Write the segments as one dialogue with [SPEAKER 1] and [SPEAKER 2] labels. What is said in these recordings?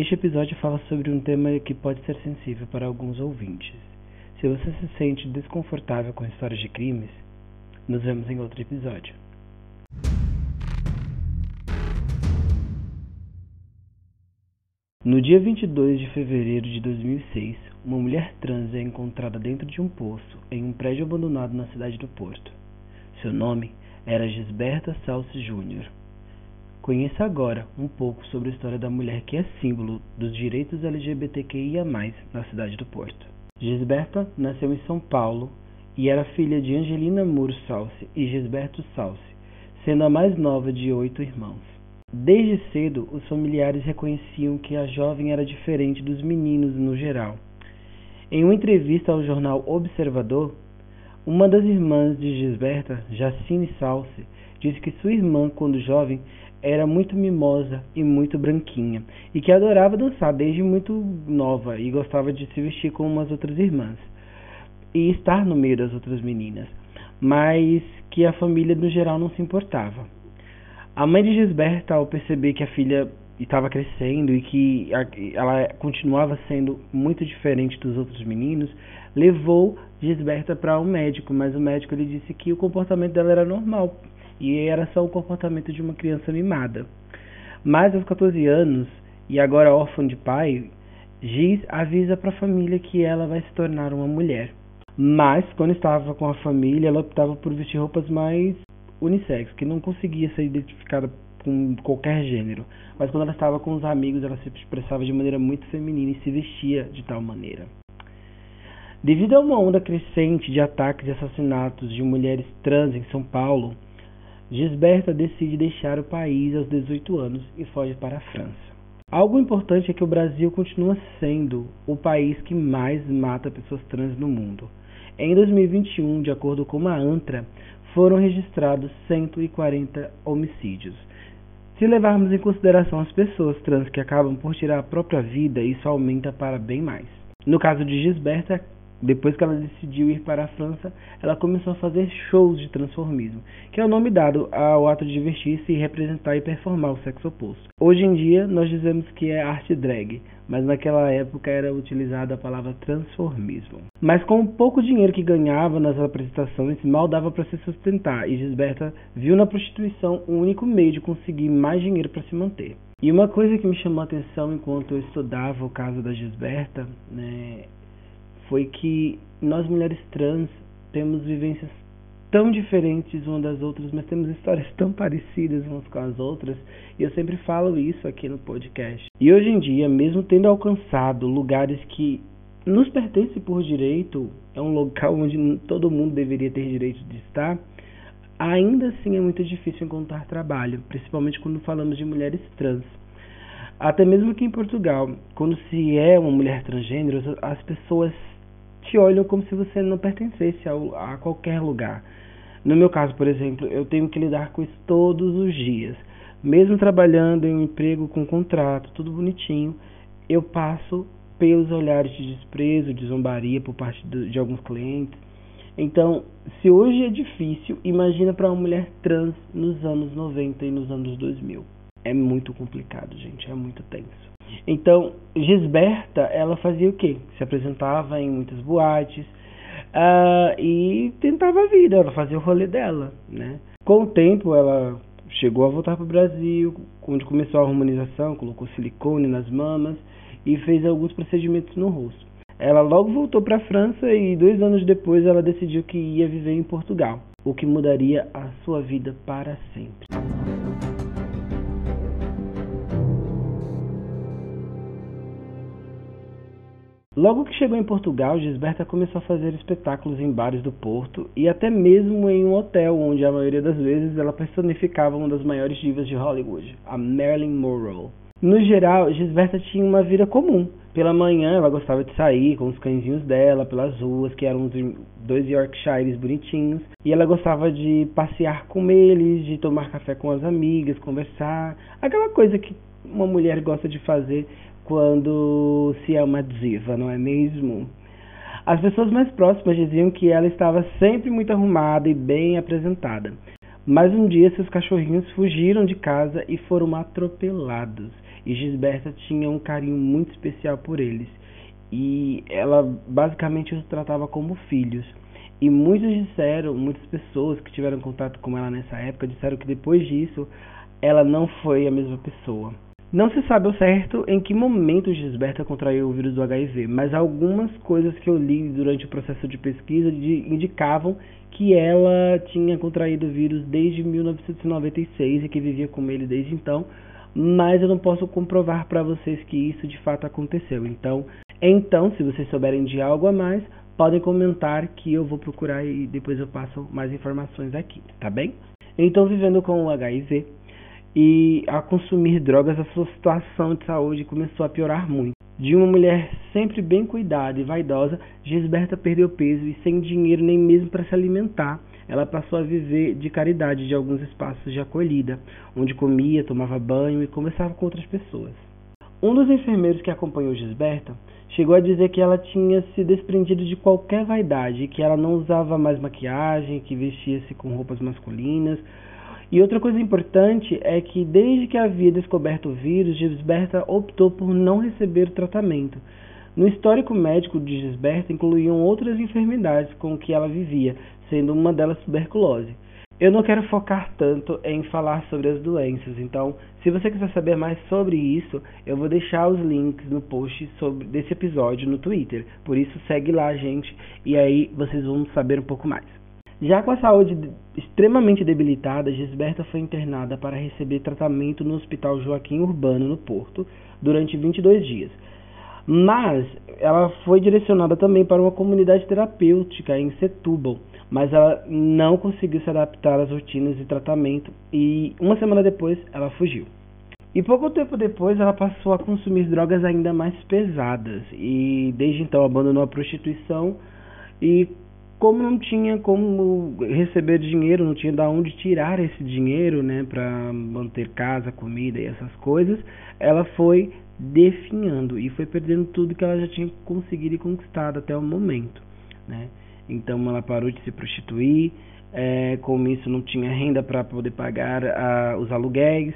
[SPEAKER 1] Este episódio fala sobre um tema que pode ser sensível para alguns ouvintes. Se você se sente desconfortável com histórias de crimes, nos vemos em outro episódio. No dia 22 de fevereiro de 2006, uma mulher trans é encontrada dentro de um poço em um prédio abandonado na cidade do Porto. Seu nome era Gisberta Salsi Júnior. Conheça agora um pouco sobre a história da mulher que é símbolo dos direitos LGBTQIA+, na cidade do Porto. Gisberta nasceu em São Paulo e era filha de Angelina Muro Salsi e Gisberto Salsi, sendo a mais nova de oito irmãos. Desde cedo, os familiares reconheciam que a jovem era diferente dos meninos no geral. Em uma entrevista ao jornal Observador, uma das irmãs de Gisberta, Jacine Salsi, disse que sua irmã, quando jovem, era muito mimosa e muito branquinha, e que adorava dançar desde muito nova e gostava de se vestir como as outras irmãs e estar no meio das outras meninas, mas que a família no geral não se importava. A mãe de Gisberta, ao perceber que a filha estava crescendo e que ela continuava sendo muito diferente dos outros meninos, levou Gisberta para um médico, mas o médico lhe disse que o comportamento dela era normal, e era só o comportamento de uma criança mimada. Mas aos 14 anos, e agora órfã de pai, Giz avisa para a família que ela vai se tornar uma mulher. Mas, quando estava com a família, ela optava por vestir roupas mais unissex, que não conseguia ser identificada com qualquer gênero. Mas quando ela estava com os amigos, ela se expressava de maneira muito feminina e se vestia de tal maneira. Devido a uma onda crescente de ataques e assassinatos de mulheres trans em São Paulo, Gisberta decide deixar o país aos 18 anos e foge para a França. Algo importante é que o Brasil continua sendo o país que mais mata pessoas trans no mundo. Em 2021, de acordo com a ANTRA, foram registrados 140 homicídios. Se levarmos em consideração as pessoas trans que acabam por tirar a própria vida, isso aumenta para bem mais. No caso de Gisberta, depois que ela decidiu ir para a França, ela começou a fazer shows de transformismo, que é o nome dado ao ato de vestir-se e representar e performar o sexo oposto. Hoje em dia, nós dizemos que é arte drag, mas naquela época era utilizada a palavra transformismo. Mas com o pouco dinheiro que ganhava nas apresentações, mal dava para se sustentar, e Gisberta viu na prostituição o único meio de conseguir mais dinheiro para se manter. E uma coisa que me chamou a atenção enquanto eu estudava o caso da Gisberta, né, foi que nós mulheres trans temos vivências tão diferentes umas das outras, mas temos histórias tão parecidas umas com as outras, e eu sempre falo isso aqui no podcast. E hoje em dia, mesmo tendo alcançado lugares que nos pertencem por direito, é um local onde todo mundo deveria ter direito de estar, ainda assim é muito difícil encontrar trabalho, principalmente quando falamos de mulheres trans. Até mesmo aqui em Portugal, quando se é uma mulher transgênero, as pessoas te olham como se você não pertencesse a qualquer lugar. No meu caso, por exemplo, eu tenho que lidar com isso todos os dias. Mesmo trabalhando em um emprego com contrato, tudo bonitinho, eu passo pelos olhares de desprezo, de zombaria por parte de alguns clientes. Então, se hoje é difícil, imagina para uma mulher trans nos anos 90 e nos anos 2000. É muito complicado, gente, é muito tenso. Então, Gisberta, ela fazia o quê? Se apresentava em muitas boates uh, e tentava a vida, ela fazia o rolê dela, né? Com o tempo, ela chegou a voltar para o Brasil, onde começou a harmonização, colocou silicone nas mamas e fez alguns procedimentos no rosto. Ela logo voltou para a França e dois anos depois ela decidiu que ia viver em Portugal, o que mudaria a sua vida para sempre. Logo que chegou em Portugal, Gisberta começou a fazer espetáculos em bares do Porto e até mesmo em um hotel, onde a maioria das vezes ela personificava uma das maiores divas de Hollywood, a Marilyn Monroe. No geral, Gisberta tinha uma vida comum. Pela manhã, ela gostava de sair com os cãezinhos dela pelas ruas, que eram dois Yorkshires bonitinhos, e ela gostava de passear com eles, de tomar café com as amigas, conversar, aquela coisa que uma mulher gosta de fazer quando se é uma diva, não é mesmo? As pessoas mais próximas diziam que ela estava sempre muito arrumada e bem apresentada. Mas um dia seus cachorrinhos fugiram de casa e foram atropelados. e Gisberta tinha um carinho muito especial por eles. E ela basicamente os tratava como filhos. E muitos disseram, muitas pessoas que tiveram contato com ela nessa época disseram que depois disso ela não foi a mesma pessoa. Não se sabe ao certo em que momento Gisberta contraiu o vírus do HIV, mas algumas coisas que eu li durante o processo de pesquisa indicavam que ela tinha contraído o vírus desde 1996 e que vivia com ele desde então, mas eu não posso comprovar para vocês que isso de fato aconteceu. Então, então, se vocês souberem de algo a mais, podem comentar que eu vou procurar e depois eu passo mais informações aqui, tá bem? Então, vivendo com o HIV, e a consumir drogas, a sua situação de saúde começou a piorar muito. De uma mulher sempre bem cuidada e vaidosa, Gisberta perdeu peso e sem dinheiro nem mesmo para se alimentar. Ela passou a viver de caridade de alguns espaços de acolhida, onde comia, tomava banho e conversava com outras pessoas. Um dos enfermeiros que acompanhou Gisberta chegou a dizer que ela tinha se desprendido de qualquer vaidade, que ela não usava mais maquiagem, que vestia-se com roupas masculinas, e outra coisa importante é que desde que havia descoberto o vírus, Gisberta optou por não receber o tratamento. No histórico médico de Gisberta incluíam outras enfermidades com que ela vivia, sendo uma delas tuberculose. Eu não quero focar tanto em falar sobre as doenças, então, se você quiser saber mais sobre isso, eu vou deixar os links no post sobre desse episódio no Twitter. Por isso, segue lá, gente, e aí vocês vão saber um pouco mais. Já com a saúde extremamente debilitada, Gisberta foi internada para receber tratamento no Hospital Joaquim Urbano, no Porto, durante 22 dias. Mas ela foi direcionada também para uma comunidade terapêutica em Setúbal, mas ela não conseguiu se adaptar às rotinas de tratamento e uma semana depois ela fugiu. E pouco tempo depois ela passou a consumir drogas ainda mais pesadas e desde então abandonou a prostituição e como não tinha como receber dinheiro, não tinha de onde tirar esse dinheiro, né, para manter casa, comida e essas coisas, ela foi definhando e foi perdendo tudo que ela já tinha conseguido e conquistado até o momento, né? Então ela parou de se prostituir, é, com isso não tinha renda para poder pagar a, os aluguéis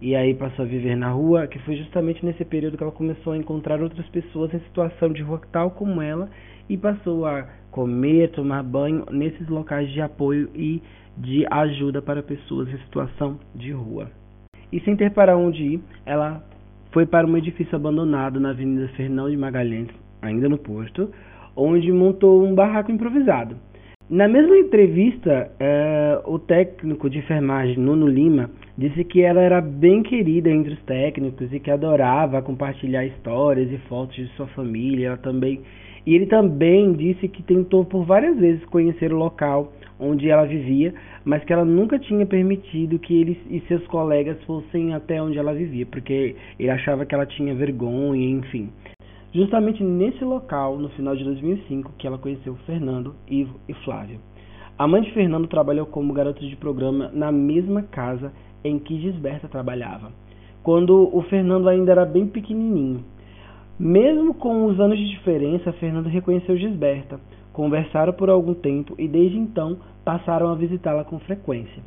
[SPEAKER 1] e aí passou a viver na rua, que foi justamente nesse período que ela começou a encontrar outras pessoas em situação de rua tal como ela e passou a comer, tomar banho nesses locais de apoio e de ajuda para pessoas em situação de rua. E sem ter para onde ir, ela foi para um edifício abandonado na Avenida Fernão de Magalhães, ainda no Porto, onde montou um barraco improvisado. Na mesma entrevista, eh, o técnico de enfermagem Nuno Lima disse que ela era bem querida entre os técnicos e que adorava compartilhar histórias e fotos de sua família. Ela também e ele também disse que tentou por várias vezes conhecer o local onde ela vivia, mas que ela nunca tinha permitido que ele e seus colegas fossem até onde ela vivia, porque ele achava que ela tinha vergonha, enfim. Justamente nesse local, no final de 2005, que ela conheceu Fernando, Ivo e Flávio. A mãe de Fernando trabalhou como garota de programa na mesma casa em que Gisberta trabalhava, quando o Fernando ainda era bem pequenininho. Mesmo com os anos de diferença, Fernando reconheceu Gisberta, conversaram por algum tempo e desde então passaram a visitá-la com frequência.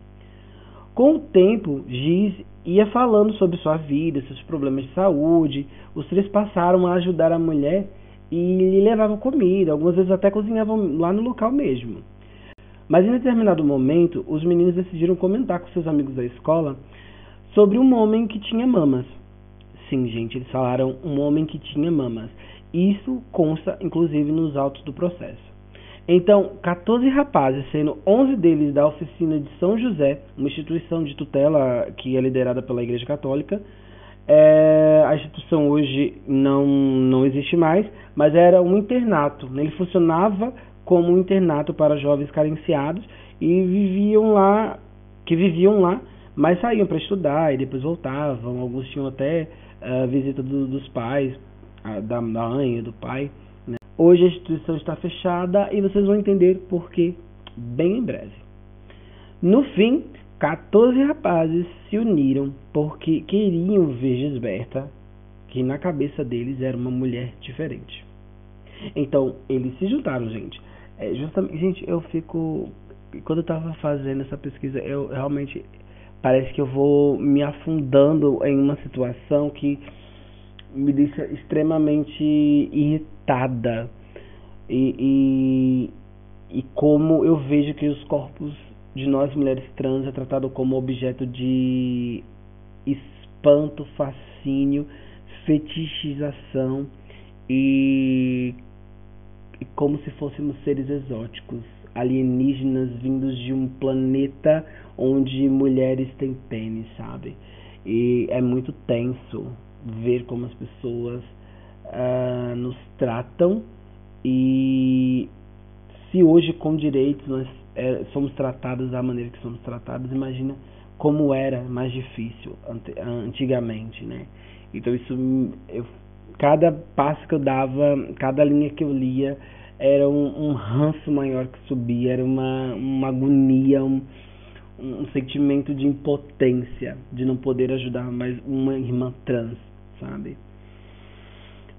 [SPEAKER 1] Com o tempo, Giz ia falando sobre sua vida, seus problemas de saúde. Os três passaram a ajudar a mulher e lhe levavam comida, algumas vezes até cozinhavam lá no local mesmo. Mas em determinado momento, os meninos decidiram comentar com seus amigos da escola sobre um homem que tinha mamas. Sim, gente, eles falaram um homem que tinha mamas. Isso consta, inclusive, nos autos do processo. Então, 14 rapazes, sendo 11 deles da oficina de São José, uma instituição de tutela que é liderada pela Igreja Católica. É, a instituição hoje não, não existe mais, mas era um internato. Né? Ele funcionava como um internato para jovens carenciados e viviam lá, que viviam lá, mas saíam para estudar e depois voltavam. Alguns tinham até a visita do, dos pais, a, da, mãe e do pai. Né? Hoje a instituição está fechada e vocês vão entender por que bem em breve. No fim, 14 rapazes se uniram porque queriam ver Gisberta, que na cabeça deles era uma mulher diferente. Então, eles se juntaram, gente. É, justamente, gente, eu fico. Quando eu estava fazendo essa pesquisa, eu realmente parece que eu vou me afundando em uma situação que me deixa extremamente irritada. E, e, e como eu vejo que os corpos de nós mulheres trans é tratado como objeto de espanto, fascínio, fetichização e, e como se fôssemos seres exóticos, alienígenas vindos de um planeta onde mulheres têm pênis, sabe? E é muito tenso ver como as pessoas uh, nos tratam e se hoje com direitos nós é, somos tratados da maneira que somos tratados, imagina como era mais difícil antigamente, né? Então isso, eu, cada passo que eu dava, cada linha que eu lia, era um, um ranço maior que subia, era uma, uma agonia, um, um sentimento de impotência, de não poder ajudar mais uma irmã trans, sabe?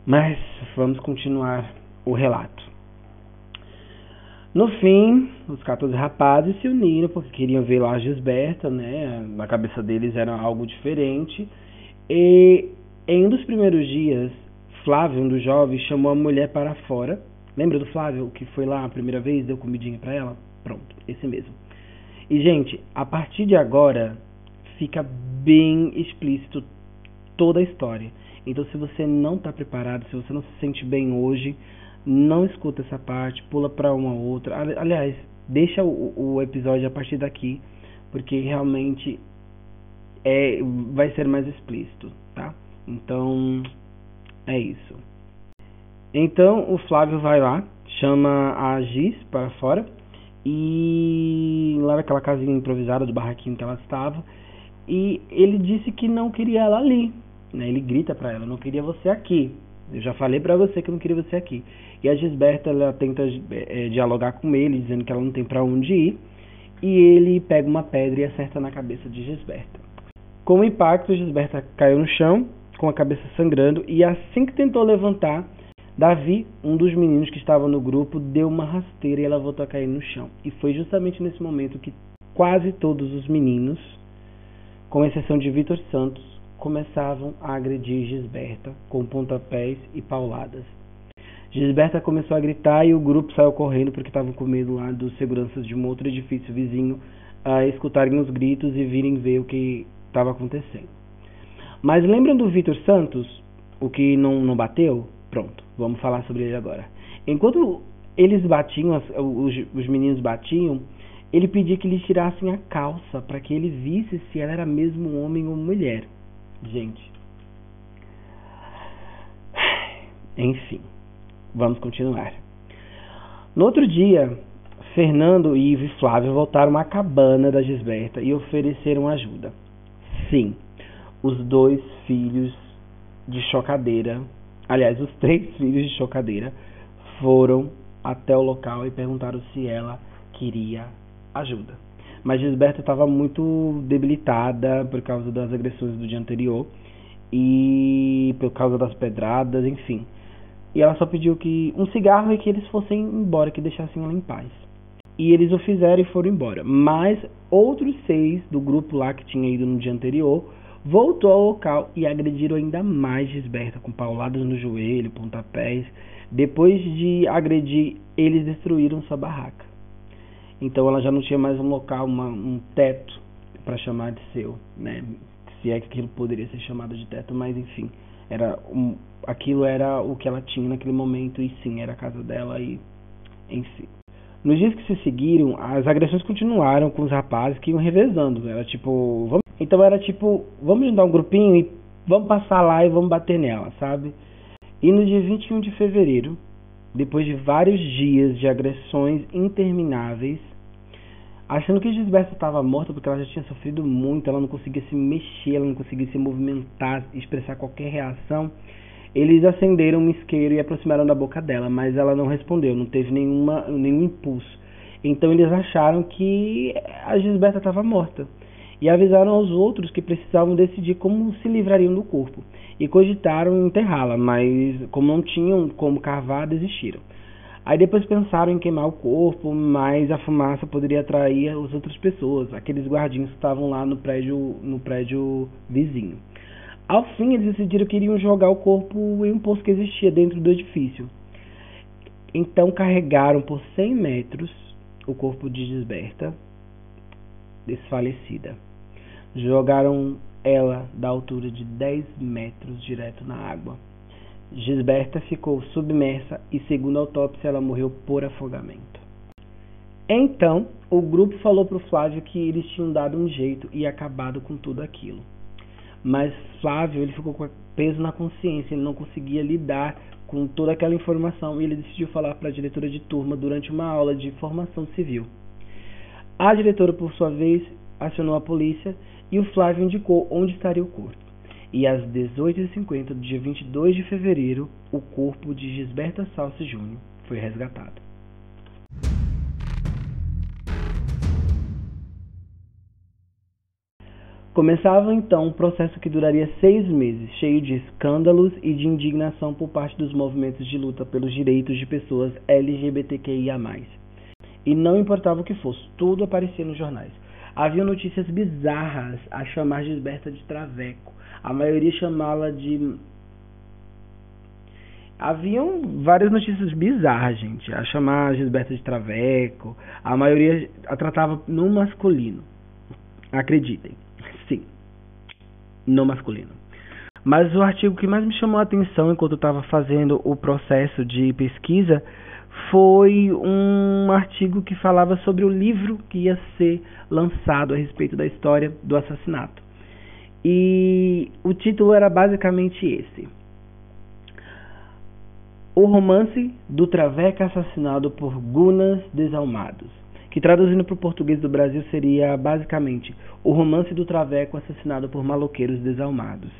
[SPEAKER 1] Mas vamos continuar o relato. No fim, os 14 rapazes se uniram porque queriam ver lá a Gisberta, né? Na cabeça deles era algo diferente. E em um dos primeiros dias, Flávio, um dos jovens, chamou a mulher para fora. Lembra do Flávio que foi lá a primeira vez, deu comidinha para ela? Pronto, esse mesmo. E gente, a partir de agora fica bem explícito toda a história. Então, se você não está preparado, se você não se sente bem hoje, não escuta essa parte, pula para uma outra. Aliás, deixa o, o, episódio a partir daqui, porque realmente é, vai ser mais explícito, tá? Então, é isso. Então, o Flávio vai lá, chama a Giz para fora e lá naquela casinha improvisada do barraquinho que ela estava, e ele disse que não queria ela ali, né? Ele grita para ela, não queria você aqui. Eu já falei para você que eu não queria você aqui. E a Gisberta ela tenta é, dialogar com ele, dizendo que ela não tem para onde ir. E ele pega uma pedra e acerta na cabeça de Gisberta. Com o impacto, Gisberta caiu no chão, com a cabeça sangrando, e assim que tentou levantar, Davi, um dos meninos que estava no grupo, deu uma rasteira e ela voltou a cair no chão. E foi justamente nesse momento que quase todos os meninos, com exceção de Vitor Santos, começavam a agredir Gisberta com pontapés e pauladas. Gisberta começou a gritar e o grupo saiu correndo porque estavam com medo lá dos seguranças de um outro edifício vizinho a escutarem os gritos e virem ver o que estava acontecendo. Mas lembram do Vitor Santos, o que não, não bateu? Pronto, vamos falar sobre ele agora. Enquanto eles batiam, os, os meninos batiam, ele pedia que eles tirassem a calça para que ele visse se ela era mesmo homem ou mulher. Gente. Enfim, vamos continuar. No outro dia, Fernando, Ivo e Flávio voltaram à cabana da Gisberta e ofereceram ajuda. Sim, os dois filhos de chocadeira, aliás, os três filhos de chocadeira, foram até o local e perguntaram se ela queria ajuda. Mas Gisberta estava muito debilitada por causa das agressões do dia anterior e por causa das pedradas, enfim. E ela só pediu que um cigarro e que eles fossem embora, que deixassem ela em paz. E eles o fizeram e foram embora. Mas outros seis do grupo lá que tinha ido no dia anterior voltou ao local e agrediram ainda mais Gisberta, com pauladas no joelho, pontapés. Depois de agredir, eles destruíram sua barraca. Então ela já não tinha mais um local, uma, um teto para chamar de seu, né? Se é que aquilo poderia ser chamado de teto, mas enfim, era um, aquilo era o que ela tinha naquele momento e sim, era a casa dela e em si. Nos dias que se seguiram, as agressões continuaram com os rapazes que iam revezando. Era tipo, vamos... então era tipo, vamos juntar um grupinho e vamos passar lá e vamos bater nela, sabe? E no dia 21 de fevereiro, depois de vários dias de agressões intermináveis, achando que Gisberta estava morta porque ela já tinha sofrido muito, ela não conseguia se mexer, ela não conseguia se movimentar, expressar qualquer reação. Eles acenderam um isqueiro e aproximaram da boca dela, mas ela não respondeu, não teve nenhuma, nenhum impulso. Então eles acharam que a Gisberta estava morta e avisaram aos outros que precisavam decidir como se livrariam do corpo e cogitaram enterrá-la, mas como não tinham como cavar, desistiram. Aí depois pensaram em queimar o corpo, mas a fumaça poderia atrair as outras pessoas, aqueles guardinhos que estavam lá no prédio, no prédio vizinho. Ao fim, eles decidiram que iriam jogar o corpo em um poço que existia dentro do edifício. Então carregaram por 100 metros o corpo de Gisberta, desfalecida. Jogaram ela da altura de 10 metros direto na água. Gisberta ficou submersa e, segundo a autópsia, ela morreu por afogamento. Então, o grupo falou para o Flávio que eles tinham dado um jeito e acabado com tudo aquilo. Mas Flávio ele ficou peso na consciência, ele não conseguia lidar com toda aquela informação e ele decidiu falar para a diretora de turma durante uma aula de formação civil. A diretora, por sua vez, acionou a polícia e o Flávio indicou onde estaria o corpo. E às 18h50 do dia 22 de fevereiro, o corpo de Gisberta Salsi Júnior foi resgatado. Começava então um processo que duraria seis meses, cheio de escândalos e de indignação por parte dos movimentos de luta pelos direitos de pessoas LGBTQIA. E não importava o que fosse, tudo aparecia nos jornais. Havia notícias bizarras a chamar Gisberta de traveco, a maioria chamá-la de. Haviam várias notícias bizarras, gente, a chamar a Gisberta de traveco, a maioria a tratava no masculino. Acreditem no masculino. Mas o artigo que mais me chamou a atenção enquanto estava fazendo o processo de pesquisa foi um artigo que falava sobre o livro que ia ser lançado a respeito da história do assassinato. E o título era basicamente esse: O romance do Traveca assassinado por Gunas Desalmados que traduzindo para o português do Brasil seria basicamente o romance do traveco assassinado por maloqueiros desalmados.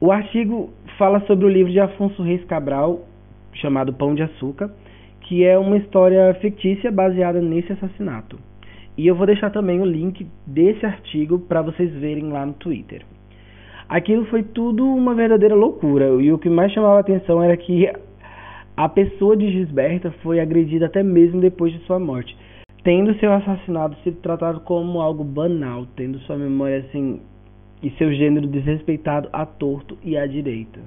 [SPEAKER 1] O artigo fala sobre o livro de Afonso Reis Cabral, chamado Pão de Açúcar, que é uma história fictícia baseada nesse assassinato. E eu vou deixar também o link desse artigo para vocês verem lá no Twitter. Aquilo foi tudo uma verdadeira loucura, e o que mais chamava a atenção era que a pessoa de Gisberta foi agredida até mesmo depois de sua morte, tendo seu assassinato sido tratado como algo banal, tendo sua memória assim e seu gênero desrespeitado à torto e à direita.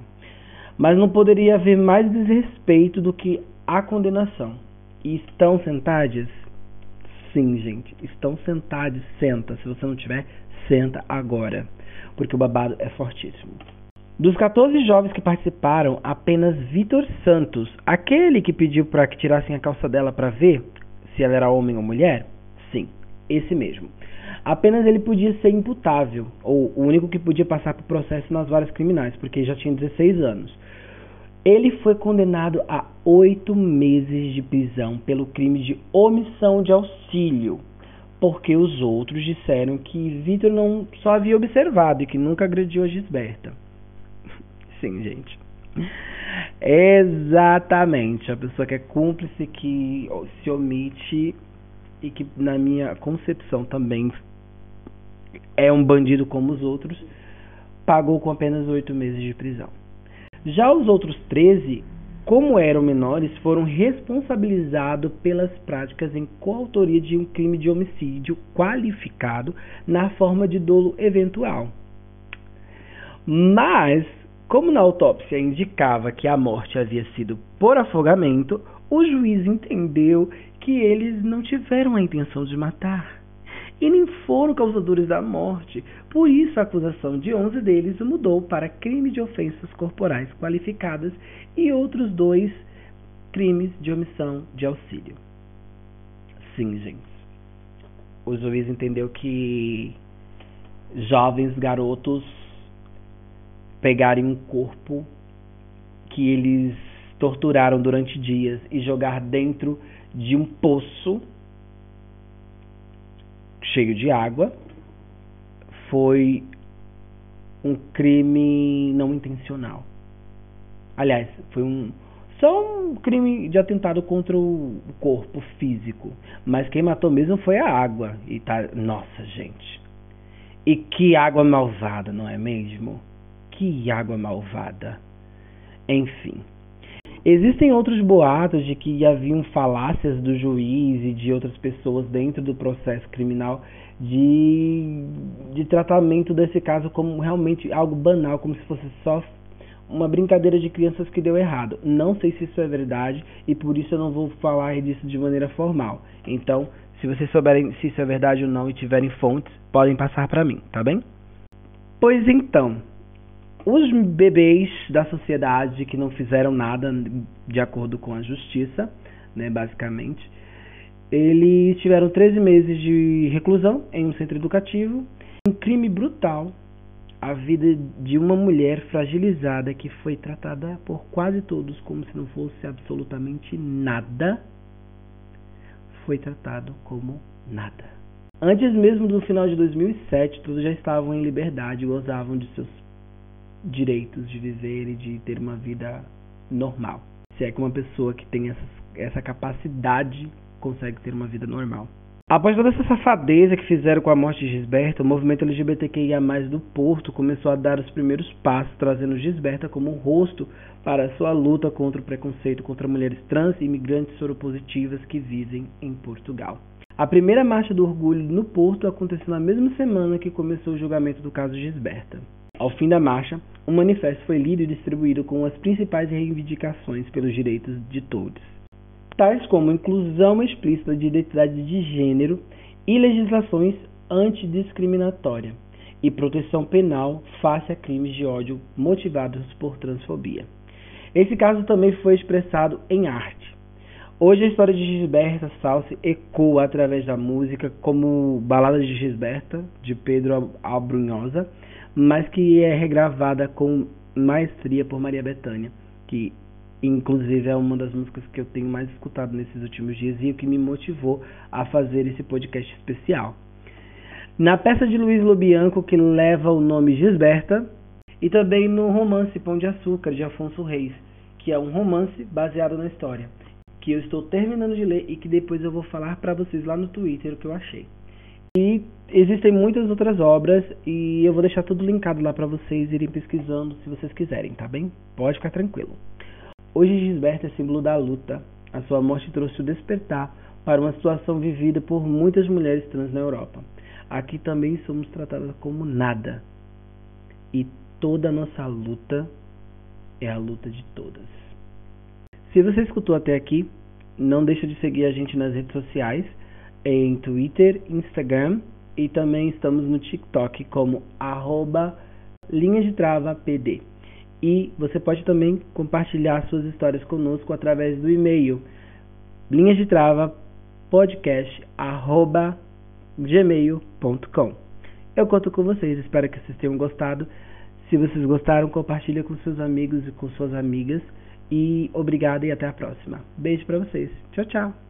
[SPEAKER 1] Mas não poderia haver mais desrespeito do que a condenação. E estão sentados? Sim, gente, estão sentados. Senta. Se você não tiver, senta agora, porque o babado é fortíssimo. Dos 14 jovens que participaram, apenas Vitor Santos, aquele que pediu para que tirassem a calça dela para ver se ela era homem ou mulher, sim, esse mesmo. Apenas ele podia ser imputável, ou o único que podia passar por processo nas varas criminais, porque já tinha 16 anos. Ele foi condenado a oito meses de prisão pelo crime de omissão de auxílio, porque os outros disseram que Vitor não só havia observado e que nunca agrediu a Gisberta. Sim, gente. Exatamente. A pessoa que é cúmplice, que se omite e que, na minha concepção, também é um bandido como os outros, pagou com apenas oito meses de prisão. Já os outros 13, como eram menores, foram responsabilizados pelas práticas em coautoria de um crime de homicídio qualificado na forma de dolo eventual. Mas como na autópsia indicava que a morte havia sido por afogamento, o juiz entendeu que eles não tiveram a intenção de matar e nem foram causadores da morte. Por isso, a acusação de 11 deles mudou para crime de ofensas corporais qualificadas e outros dois crimes de omissão de auxílio. Sim, gente. O juiz entendeu que jovens garotos pegarem um corpo que eles torturaram durante dias e jogar dentro de um poço cheio de água foi um crime não intencional. Aliás, foi um só um crime de atentado contra o corpo físico, mas quem matou mesmo foi a água e tá, nossa, gente. E que água malvada, não é mesmo? Que água malvada. Enfim. Existem outros boatos de que haviam falácias do juiz e de outras pessoas dentro do processo criminal de, de tratamento desse caso como realmente algo banal, como se fosse só uma brincadeira de crianças que deu errado. Não sei se isso é verdade e por isso eu não vou falar disso de maneira formal. Então, se vocês souberem se isso é verdade ou não e tiverem fontes, podem passar para mim, tá bem? Pois então, os bebês da sociedade que não fizeram nada de acordo com a justiça, né, basicamente, eles tiveram 13 meses de reclusão em um centro educativo. Um crime brutal, a vida de uma mulher fragilizada que foi tratada por quase todos como se não fosse absolutamente nada, foi tratado como nada. Antes mesmo do final de 2007, todos já estavam em liberdade gozavam de seus direitos de viver e de ter uma vida normal. Se é que uma pessoa que tem essa, essa capacidade consegue ter uma vida normal. Após toda essa safadeza que fizeram com a morte de Gisberta, o movimento LGBTQIA+, do Porto começou a dar os primeiros passos, trazendo Gisberta como um rosto para sua luta contra o preconceito contra mulheres trans e imigrantes soropositivas que vivem em Portugal. A primeira marcha do orgulho no Porto aconteceu na mesma semana que começou o julgamento do caso Gisberta. Ao fim da marcha, um manifesto foi lido e distribuído com as principais reivindicações pelos direitos de todos, tais como inclusão explícita de identidade de gênero e legislações antidiscriminatória e proteção penal face a crimes de ódio motivados por transfobia. Esse caso também foi expressado em arte. Hoje a história de Gisberta Salsi ecoa através da música como Balada de Gisberta, de Pedro Albrunhosa, mas que é regravada com maestria por Maria Bethânia, que inclusive é uma das músicas que eu tenho mais escutado nesses últimos dias e o que me motivou a fazer esse podcast especial. Na peça de Luiz Lobianco, que leva o nome Gisberta, e também no romance Pão de Açúcar, de Afonso Reis, que é um romance baseado na história, que eu estou terminando de ler e que depois eu vou falar para vocês lá no Twitter o que eu achei. E existem muitas outras obras e eu vou deixar tudo linkado lá para vocês irem pesquisando se vocês quiserem, tá bem? Pode ficar tranquilo. Hoje Gisberto é símbolo da luta. A sua morte trouxe o despertar para uma situação vivida por muitas mulheres trans na Europa. Aqui também somos tratadas como nada. E toda a nossa luta é a luta de todas. Se você escutou até aqui, não deixa de seguir a gente nas redes sociais em Twitter, Instagram e também estamos no TikTok como arroba linha de trava PD. E você pode também compartilhar suas histórias conosco através do e-mail linhas de trava podcast arroba gmail.com. Eu conto com vocês, espero que vocês tenham gostado. Se vocês gostaram, compartilha com seus amigos e com suas amigas. E obrigado e até a próxima. Beijo para vocês. Tchau, tchau.